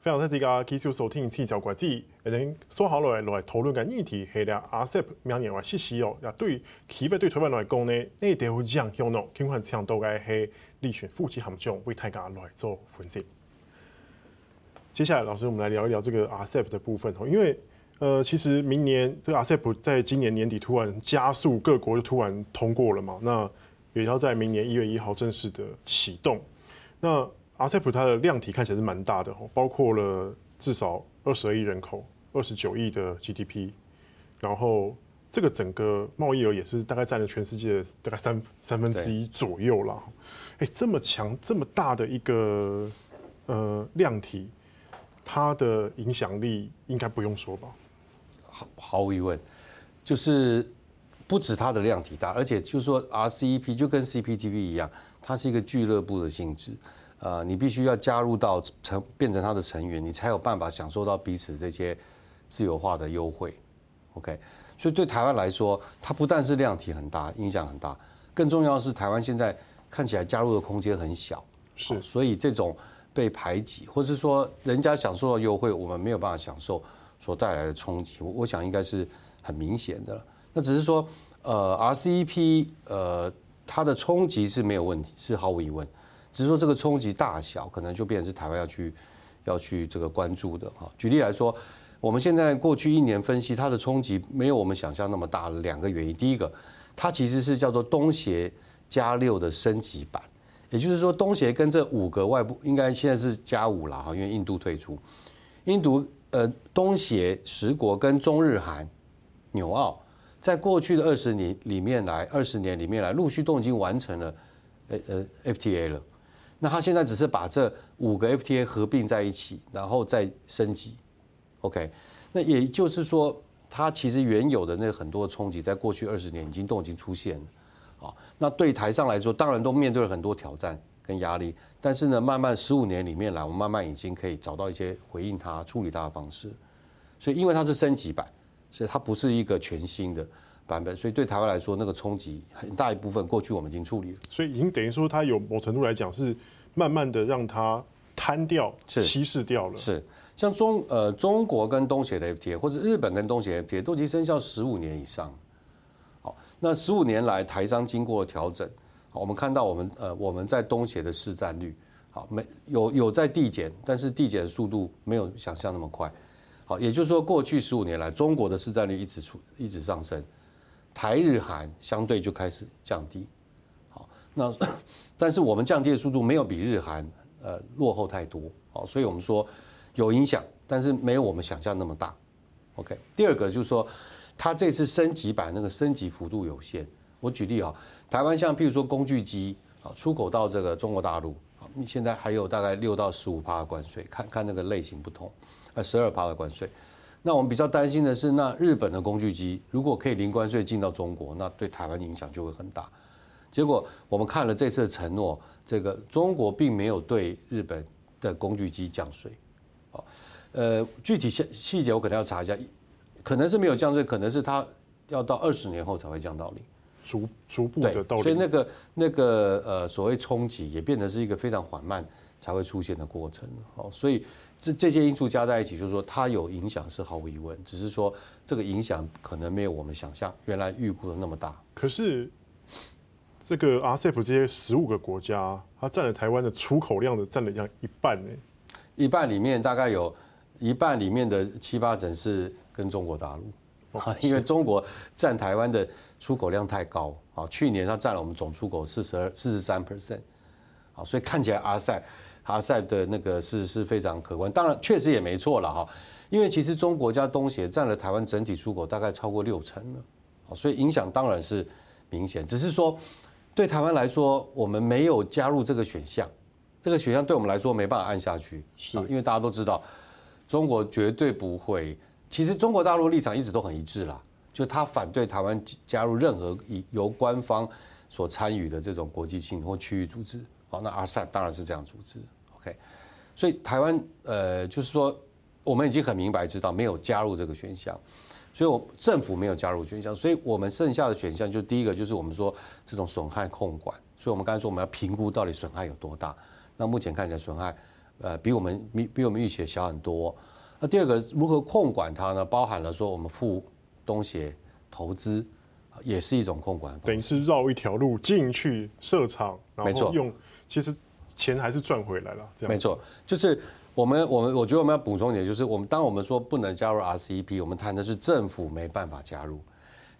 非常多大家继续收听《青椒国际》，诶，说好了来讨论个议题，系咧 RCEP 明年话实施哦。那对企业对台湾来讲呢，呢条会影响咯，情况强度嘅系立选副机行长为大家来做分析。接下来，老师，我们来聊一聊这个 RCEP 的部分哦。因为，呃，其实明年这个 RCEP 在今年年底突然加速，各国就突然通过了嘛。那也要在明年一月一号正式的启动。那 RCEP 它的量体看起来是蛮大的，包括了至少二十二亿人口、二十九亿的 GDP，然后这个整个贸易额也是大概占了全世界大概三三分之一左右啦。哎，这么强、这么大的一个呃量体，它的影响力应该不用说吧？毫毫无疑问，就是不止它的量体大，而且就是说 RCEP 就跟 CPTP 一样，它是一个俱乐部的性质。呃，你必须要加入到成变成他的成员，你才有办法享受到彼此这些自由化的优惠。OK，所以对台湾来说，它不但是量体很大，影响很大，更重要的是台湾现在看起来加入的空间很小，是，所以这种被排挤，或是说人家享受到优惠，我们没有办法享受所带来的冲击，我我想应该是很明显的了。那只是说，呃，RCEP，呃，它的冲击是没有问题，是毫无疑问。只是说这个冲击大小，可能就变成是台湾要去要去这个关注的哈。举例来说，我们现在过去一年分析它的冲击，没有我们想象那么大两个原因。第一个，它其实是叫做东协加六的升级版，也就是说东协跟这五个外部应该现在是加五了哈，因为印度退出，印度呃东协十国跟中日韩纽澳，在过去的二十年里面来二十年里面来陆续都已经完成了呃呃 FTA 了。那他现在只是把这五个 FTA 合并在一起，然后再升级，OK？那也就是说，它其实原有的那很多冲击，在过去二十年已经都已经出现了，啊，那对台上来说，当然都面对了很多挑战跟压力，但是呢，慢慢十五年里面来，我们慢慢已经可以找到一些回应它、处理它的方式。所以，因为它是升级版，所以它不是一个全新的版本，所以对台湾来说，那个冲击很大一部分过去我们已经处理了，所以已经等于说它有某程度来讲是。慢慢的让它摊掉，是稀释掉了。是像中呃中国跟东协的 FTA，或者日本跟东协 FTA 都已经生效十五年以上。好，那十五年来台商经过了调整，好，我们看到我们呃我们在东协的市占率，好没有有在递减，但是递减的速度没有想象那么快。好，也就是说过去十五年来中国的市占率一直出一直上升，台日韩相对就开始降低。好那，但是我们降低的速度没有比日韩呃落后太多，好，所以我们说有影响，但是没有我们想象那么大。OK，第二个就是说，它这次升级版那个升级幅度有限。我举例啊，台湾像譬如说工具机啊，出口到这个中国大陆啊，现在还有大概六到十五趴的关税，看看那个类型不同，呃，十二趴的关税。那我们比较担心的是，那日本的工具机如果可以零关税进到中国，那对台湾影响就会很大。结果我们看了这次的承诺，这个中国并没有对日本的工具机降税，好，呃，具体细细节我可能要查一下，可能是没有降税，可能是它要到二十年后才会降到零，逐逐步的到零，所以那个那个呃所谓冲击也变得是一个非常缓慢才会出现的过程，好，所以这这些因素加在一起，就是说它有影响是毫无疑问，只是说这个影响可能没有我们想象原来预估的那么大，可是。这个 RCEP 这些十五个国家，它占了台湾的出口量的占了一半呢，一半里面大概有一半里面的七八成是跟中国大陆，因为中国占台湾的出口量太高，啊，去年它占了我们总出口四十二、四十三 percent，啊，所以看起来 RCEP RCEP 的那个是是非常可观，当然确实也没错了哈，因为其实中国加东协占了台湾整体出口大概超过六成了，啊，所以影响当然是明显，只是说。对台湾来说，我们没有加入这个选项，这个选项对我们来说没办法按下去，是因为大家都知道，中国绝对不会。其实中国大陆立场一直都很一致啦，就他反对台湾加入任何由官方所参与的这种国际性或区域组织。好，那 RCEP 当然是这样组织。OK，所以台湾呃，就是说我们已经很明白知道没有加入这个选项。所以，我政府没有加入选项，所以我们剩下的选项就第一个就是我们说这种损害控管。所以我们刚才说我们要评估到底损害有多大。那目前看起来损害呃比我们比比我们预期的小很多。那第二个如何控管它呢？包含了说我们付东协投资，也是一种控管，等于是绕一条路进去设厂，然后用其实钱还是赚回来了。这样没错，就是我们我们我觉得我们要补充一点，就是我们当我们说不能加入 RCEP，我们谈的是政府没办法加入。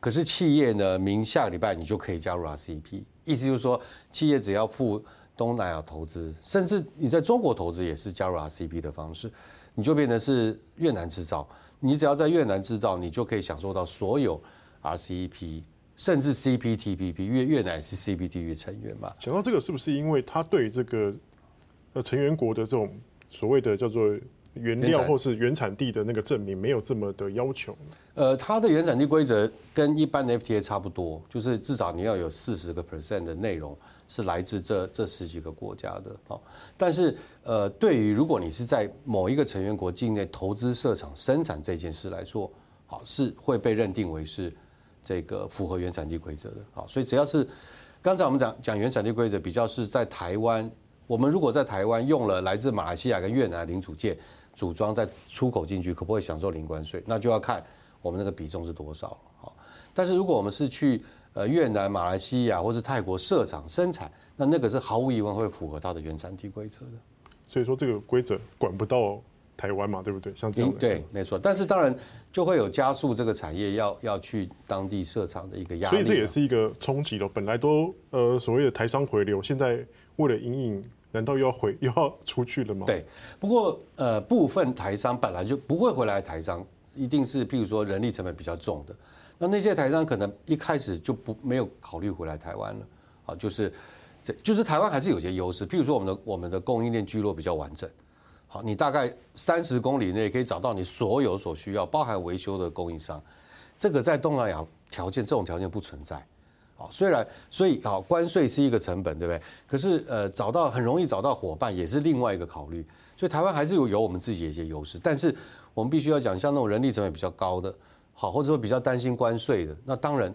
可是企业呢，明下个礼拜你就可以加入 RCEP，意思就是说，企业只要赴东南亚投资，甚至你在中国投资也是加入 RCEP 的方式，你就变成是越南制造。你只要在越南制造，你就可以享受到所有 RCEP，甚至 CPTPP，越越南是 CPTPP 成员嘛。想到这个，是不是因为他对这个呃成员国的这种所谓的叫做？原料或是原产地的那个证明没有这么的要求。呃，它的原产地规则跟一般的 FTA 差不多，就是至少你要有四十个 percent 的内容是来自这这十几个国家的。好，但是呃，对于如果你是在某一个成员国境内投资设厂生产这件事来说，好，是会被认定为是这个符合原产地规则的。好，所以只要是刚才我们讲讲原产地规则，比较是在台湾，我们如果在台湾用了来自马来西亚跟越南的零组件。组装再出口进去，可不可以享受零关税？那就要看我们那个比重是多少。好，但是如果我们是去呃越南、马来西亚或是泰国设厂生产，那那个是毫无疑问会符合它的原产地规则的。所以说这个规则管不到台湾嘛，对不对？像这样的对，没错。但是当然就会有加速这个产业要要去当地设厂的一个压力。所以这也是一个冲击了。本来都呃所谓的台商回流，现在为了因应。难道又要回又要出去了吗？对，不过呃，部分台商本来就不会回来，台商一定是譬如说人力成本比较重的，那那些台商可能一开始就不没有考虑回来台湾了，啊，就是这就是台湾还是有些优势，譬如说我们的我们的供应链聚落比较完整，好，你大概三十公里内可以找到你所有所需要，包含维修的供应商，这个在东南亚条件这种条件不存在。好，虽然所以好，关税是一个成本，对不对？可是呃，找到很容易找到伙伴也是另外一个考虑。所以台湾还是有有我们自己的一些优势，但是我们必须要讲，像那种人力成本比较高的，好，或者说比较担心关税的，那当然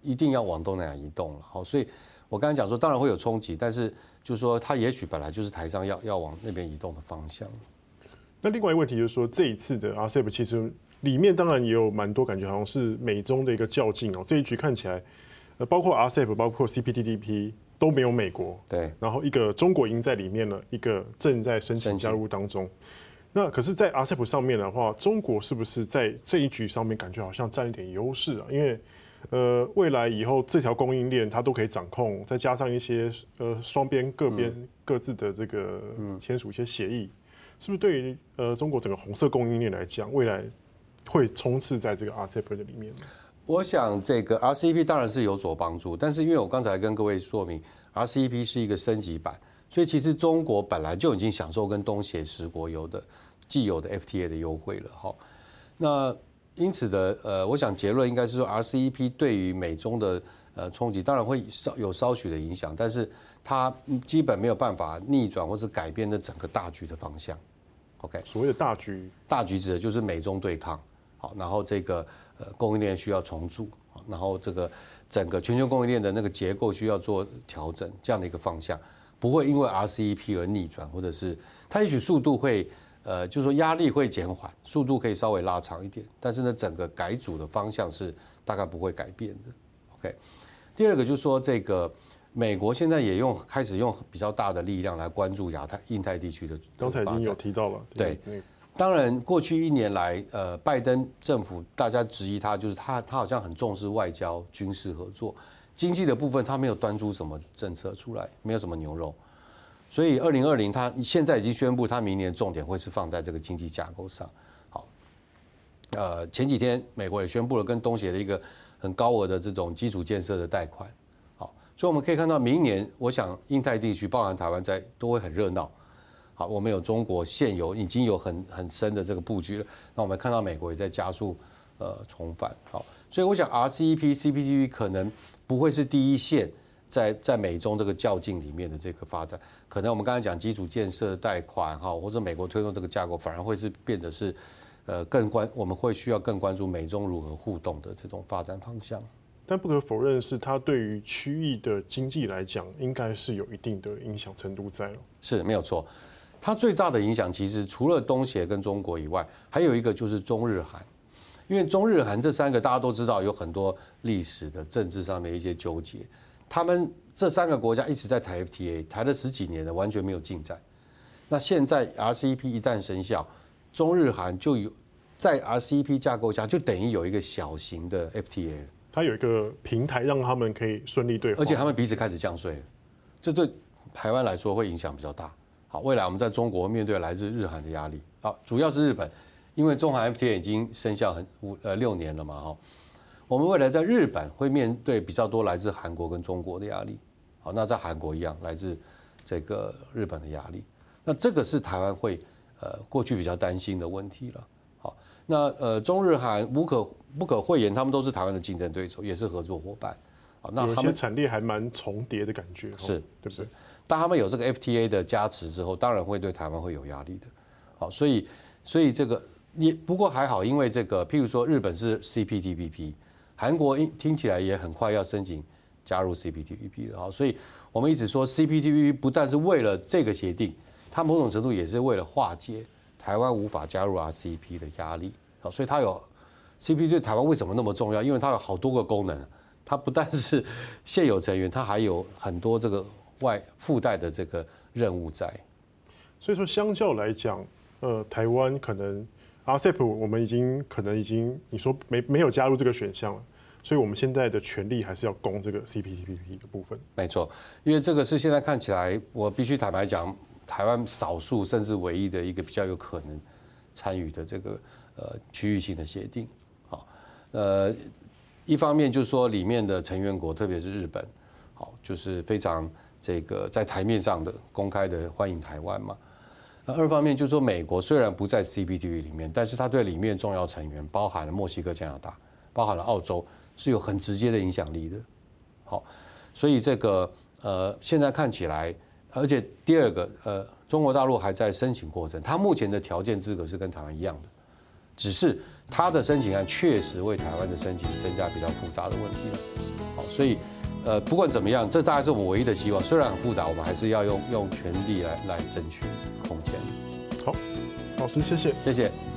一定要往东南亚移动了。好，所以我刚才讲说，当然会有冲击，但是就是说，它也许本来就是台上要要往那边移动的方向。那另外一个问题就是说，这一次的 RCEP 其实里面当然也有蛮多感觉，好像是美中的一个较劲哦。这一局看起来。包括 RCEP，包括 CPTDP 都没有美国。对。然后一个中国已经在里面了，一个正在申请加入当中。那可是，在 RCEP 上面的话，中国是不是在这一局上面感觉好像占一点优势啊？因为呃，未来以后这条供应链它都可以掌控，再加上一些呃双边各边各自的这个签署一些协议，是不是对于呃中国整个红色供应链来讲，未来会冲刺在这个 RCEP 的里面？我想这个 RCEP 当然是有所帮助，但是因为我刚才跟各位说明，RCEP 是一个升级版，所以其实中国本来就已经享受跟东协十国有的既有的 FTA 的优惠了哈。那因此的呃，我想结论应该是说，RCEP 对于美中的呃冲击当然会稍有稍许的影响，但是它基本没有办法逆转或是改变的整个大局的方向。OK，所谓的大局，大局指的就是美中对抗。好，然后这个呃供应链需要重组，然后这个整个全球供应链的那个结构需要做调整，这样的一个方向，不会因为 RCEP 而逆转，或者是它也许速度会呃，就是说压力会减缓，速度可以稍微拉长一点，但是呢，整个改组的方向是大概不会改变的。OK，第二个就是说这个美国现在也用开始用比较大的力量来关注亚太、印太地区的，刚才已经有提到了，对。当然，过去一年来，呃，拜登政府大家质疑他，就是他他好像很重视外交、军事合作，经济的部分他没有端出什么政策出来，没有什么牛肉。所以，二零二零他现在已经宣布，他明年重点会是放在这个经济架构上。好，呃，前几天美国也宣布了跟东协的一个很高额的这种基础建设的贷款。好，所以我们可以看到，明年我想印太地区，包含台湾在，都会很热闹。好，我们有中国现有已经有很很深的这个布局了。那我们看到美国也在加速呃重返。好，所以我想 RCEP、CPTP 可能不会是第一线在在美中这个较劲里面的这个发展。可能我们刚才讲基础建设贷款哈，或者美国推动这个架构，反而会是变得是呃更关，我们会需要更关注美中如何互动的这种发展方向。但不可否认的是，它对于区域的经济来讲，应该是有一定的影响程度在了。是没有错。它最大的影响其实除了东协跟中国以外，还有一个就是中日韩，因为中日韩这三个大家都知道有很多历史的政治上的一些纠结，他们这三个国家一直在谈 FTA，谈了十几年了，完全没有进展。那现在 RCEP 一旦生效，中日韩就有在 RCEP 架构下，就等于有一个小型的 FTA，它有一个平台让他们可以顺利对话，而且他们彼此开始降税，这对台湾来说会影响比较大。好，未来我们在中国面对来自日韩的压力，好，主要是日本，因为中韩 FTA 已经生效很五呃六年了嘛，哈，我们未来在日本会面对比较多来自韩国跟中国的压力，好，那在韩国一样来自这个日本的压力，那这个是台湾会呃过去比较担心的问题了，好，那呃中日韩无可不可讳言，他们都是台湾的竞争对手，也是合作伙伴，好，那他们产业还蛮重叠的感觉，是，对不对？当他们有这个 FTA 的加持之后，当然会对台湾会有压力的。好，所以所以这个你不过还好，因为这个譬如说日本是 CPTPP，韩国听起来也很快要申请加入 CPTPP 了。好，所以我们一直说 CPTPP 不但是为了这个协定，它某种程度也是为了化解台湾无法加入 RCEP 的压力。好，所以它有 CPT 对台湾为什么那么重要？因为它有好多个功能，它不但是现有成员，它还有很多这个。外附带的这个任务在，所以说相较来讲，呃，台湾可能 RCEP 我们已经可能已经你说没没有加入这个选项了，所以我们现在的权利还是要攻这个 CPTPP 的部分。没错，因为这个是现在看起来，我必须坦白讲，台湾少数甚至唯一的一个比较有可能参与的这个呃区域性的协定。好，呃，一方面就是说里面的成员国，特别是日本，好，就是非常。这个在台面上的公开的欢迎台湾嘛，那二方面就是说，美国虽然不在 CPTP 里面，但是它对里面重要成员，包含了墨西哥、加拿大，包含了澳洲，是有很直接的影响力的。好，所以这个呃，现在看起来，而且第二个呃，中国大陆还在申请过程，它目前的条件资格是跟台湾一样的，只是它的申请案确实为台湾的申请增加比较复杂的问题了。好，所以。呃，不管怎么样，这大概是我们唯一的希望。虽然很复杂，我们还是要用用全力来来争取空间。好，老师，谢谢，谢谢。